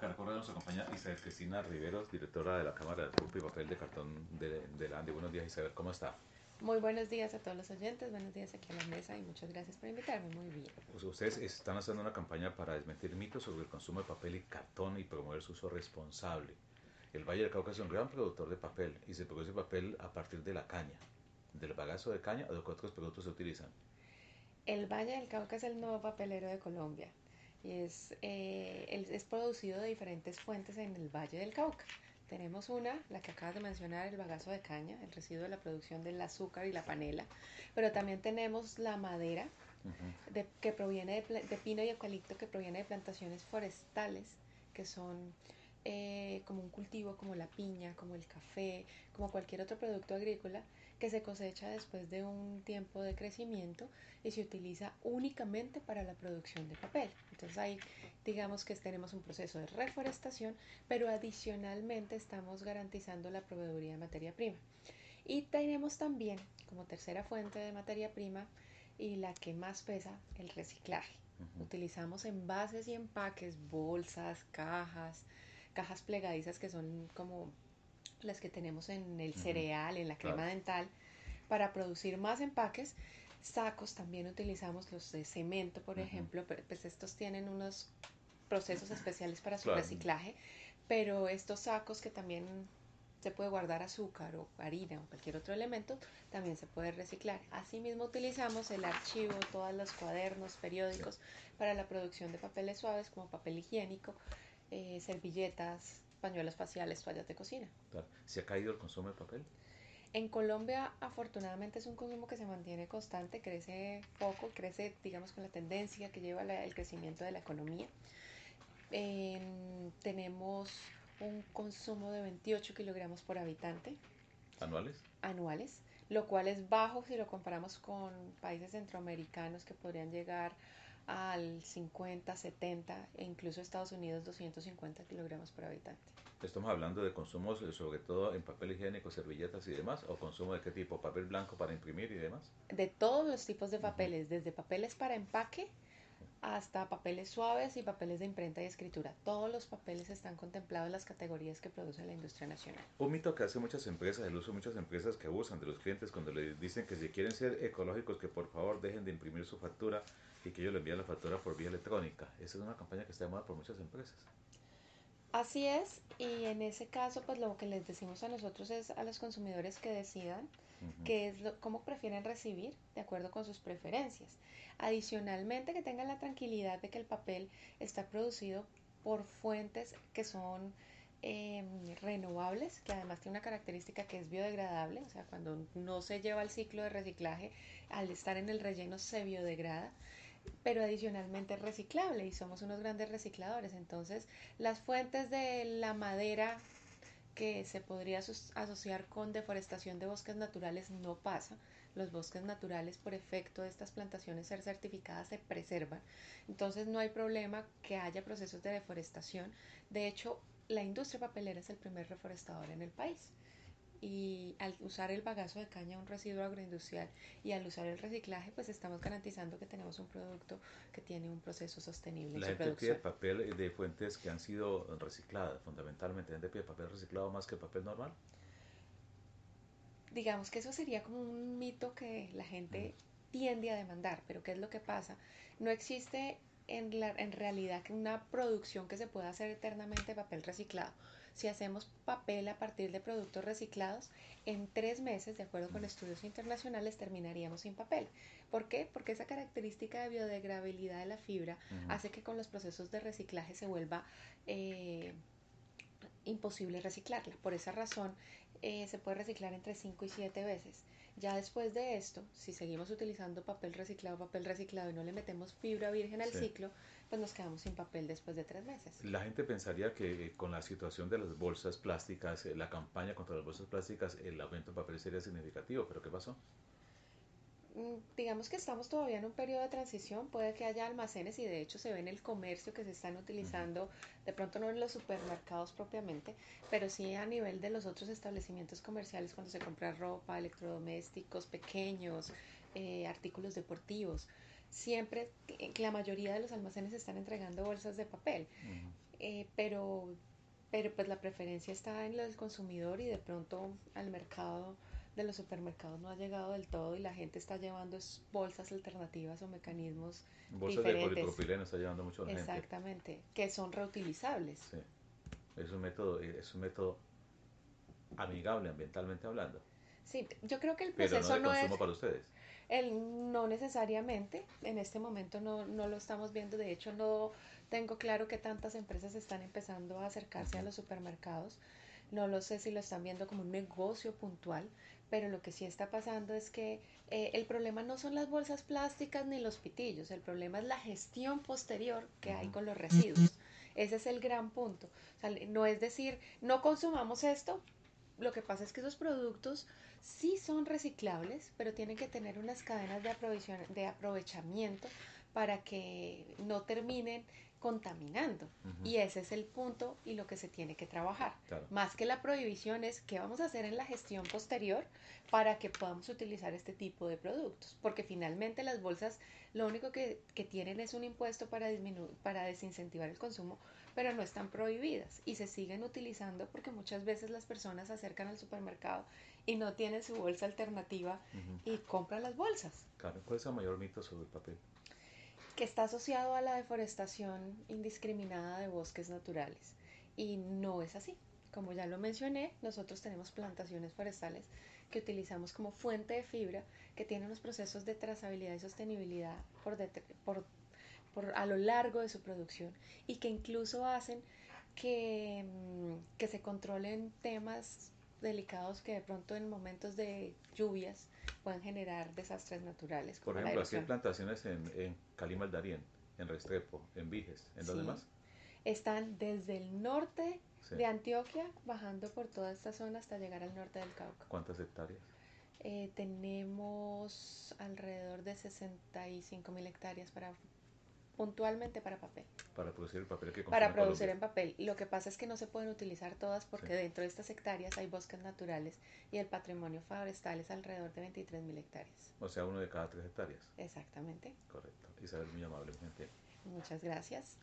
Nos acompaña Isabel Cristina Riveros, directora de la Cámara de Pulpa y Papel de Cartón de, de la Ande. Buenos días, Isabel, ¿cómo está? Muy buenos días a todos los oyentes, buenos días aquí en la mesa y muchas gracias por invitarme, muy bien. Pues ustedes están haciendo una campaña para desmentir mitos sobre el consumo de papel y cartón y promover su uso responsable. El Valle del Cauca es un gran productor de papel y se produce papel a partir de la caña, del bagazo de caña o de otros productos se utilizan. El Valle del Cauca es el nuevo papelero de Colombia y es, eh, es producido de diferentes fuentes en el Valle del Cauca. Tenemos una, la que acabas de mencionar, el bagazo de caña, el residuo de la producción del azúcar y la panela, pero también tenemos la madera de, que proviene de, de, pino y eucalipto que proviene de plantaciones forestales, que son eh, como un cultivo como la piña, como el café, como cualquier otro producto agrícola que se cosecha después de un tiempo de crecimiento y se utiliza únicamente para la producción de papel. Entonces ahí digamos que tenemos un proceso de reforestación, pero adicionalmente estamos garantizando la proveeduría de materia prima. Y tenemos también como tercera fuente de materia prima y la que más pesa, el reciclaje. Utilizamos envases y empaques, bolsas, cajas, cajas plegadizas que son como las que tenemos en el cereal, en la crema dental, para producir más empaques. Sacos también utilizamos los de cemento, por ejemplo, pero pues estos tienen unos procesos especiales para su reciclaje, pero estos sacos que también se puede guardar azúcar o harina o cualquier otro elemento, también se puede reciclar. Asimismo utilizamos el archivo, todos los cuadernos, periódicos para la producción de papeles suaves como papel higiénico, eh, servilletas, pañuelos faciales, toallas de cocina. ¿Se ha caído el consumo de papel? En Colombia, afortunadamente, es un consumo que se mantiene constante, crece poco, crece, digamos, con la tendencia que lleva el crecimiento de la economía. tenemos un consumo de 28 kilogramos por habitante. ¿Anuales? Anuales, lo cual es bajo si lo comparamos con países centroamericanos que podrían llegar al 50, 70 e incluso Estados Unidos 250 kilogramos por habitante. Estamos hablando de consumos eh, sobre todo en papel higiénico, servilletas y demás, o consumo de qué tipo, papel blanco para imprimir y demás. De todos los tipos de papeles, desde papeles para empaque hasta papeles suaves y papeles de imprenta y escritura. Todos los papeles están contemplados en las categorías que produce la industria nacional. Un mito que hace muchas empresas, el uso de muchas empresas que abusan de los clientes cuando les dicen que si quieren ser ecológicos, que por favor dejen de imprimir su factura y que ellos le envíen la factura por vía electrónica. Esa es una campaña que está de moda por muchas empresas. Así es, y en ese caso, pues lo que les decimos a nosotros es a los consumidores que decidan qué es lo, cómo prefieren recibir de acuerdo con sus preferencias. Adicionalmente, que tengan la tranquilidad de que el papel está producido por fuentes que son em, renovables, que además tiene una característica que es biodegradable, o sea, cuando no se lleva el ciclo de reciclaje, al estar en el relleno se biodegrada pero adicionalmente reciclable y somos unos grandes recicladores. Entonces, las fuentes de la madera que se podría asociar con deforestación de bosques naturales no pasa. Los bosques naturales, por efecto de estas plantaciones ser certificadas, se preservan. Entonces no hay problema que haya procesos de deforestación. De hecho, la industria papelera es el primer reforestador en el país y al usar el bagazo de caña, un residuo agroindustrial, y al usar el reciclaje, pues estamos garantizando que tenemos un producto que tiene un proceso sostenible. La gente pide papel de fuentes que han sido recicladas, fundamentalmente. ¿La gente pide papel reciclado más que papel normal? Digamos que eso sería como un mito que la gente tiende a demandar, pero ¿qué es lo que pasa? No existe en, la, en realidad una producción que se pueda hacer eternamente de papel reciclado si hacemos papel a partir de productos reciclados, en tres meses, de acuerdo con estudios internacionales, terminaríamos sin papel. ¿Por qué? Porque esa característica de biodegradabilidad de la fibra hace que con los procesos de reciclaje se vuelva eh, imposible reciclarla. Por esa razón, eh, se puede reciclar entre 5 y 7 veces. Ya después de esto, si seguimos utilizando papel reciclado, papel reciclado y no le metemos fibra virgen al ciclo, pues nos quedamos sin papel después de tres meses. La gente pensaría que eh, con la situación de las bolsas plásticas, eh, la campaña contra las bolsas plásticas, el aumento de papel sería significativo, pero ¿qué pasó? Mm, digamos que estamos todavía en un periodo de transición, puede que haya almacenes y de hecho se ve en el comercio que se están utilizando, de pronto no en los supermercados propiamente, pero sí a nivel de los otros establecimientos comerciales cuando se compra ropa, electrodomésticos pequeños, eh, artículos deportivos. Siempre, la mayoría de los almacenes están entregando bolsas de papel. eh, pero, pero pues la preferencia está en lo del consumidor y de pronto al mercado de los supermercados no ha llegado del todo y la gente está llevando bolsas alternativas o mecanismos bolsas de polipropileno está llevando mucho la exactamente que son reutilizables. Sí. es un método es un método amigable ambientalmente hablando. Sí yo creo que el proceso Pero no, de consumo para ustedes. el, no necesariamente en este momento no, no lo estamos viendo. De hecho no tengo claro que tantas empresas están empezando a acercarse a los supermercados no lo sé si lo están viendo como un negocio puntual, pero lo que sí está pasando es que eh, el problema no son las bolsas plásticas ni los pitillos, el problema es la gestión posterior que hay con los residuos. Ese es el gran punto. no es decir, no consumamos esto, lo que pasa es que esos productos sí son reciclables, pero tienen que tener unas cadenas de, de aprovechamiento para que no terminen contaminando. Y ese es el punto y lo que se tiene que trabajar. Más que la prohibición es qué vamos a hacer en la gestión posterior para que podamos utilizar este tipo de productos. Porque finalmente las bolsas lo único que, tienen es un impuesto para, para desincentivar el consumo, pero no están prohibidas y se siguen utilizando porque muchas veces las personas se acercan al supermercado y no tienen su bolsa alternativa y compran las bolsas. Claro, ¿cuál es el mayor mito sobre el papel? Que está asociado a la deforestación indiscriminada de bosques naturales. Y no es así. Como ya lo mencioné, nosotros tenemos plantaciones forestales que utilizamos como fuente de fibra, que tienen unos procesos de trazabilidad y sostenibilidad por, por, a lo largo de su producción y que incluso hacen que, mm, que se controlen temas delicados que de pronto en momentos de lluvias pueden generar desastres naturales. Por ejemplo, aquí hay plantaciones en, en Calimaldarien, en Restrepo, en Viges, ¿en dónde más? Están desde el norte de Antioquia, bajando por toda esta zona hasta llegar al norte del Cauca. ¿Cuántas hectáreas? Eh, tenemos alrededor de 65 mil hectáreas para puntualmente para papel. Para producir el papel que Para producir en papel. Lo que pasa es que no se pueden utilizar todas porque dentro de estas hectáreas hay bosques naturales y el patrimonio forestal es alrededor de 23 mil hectáreas. O sea, uno de cada tres hectáreas. Exactamente. Correcto. Isabel, muy amable. Muchas gracias.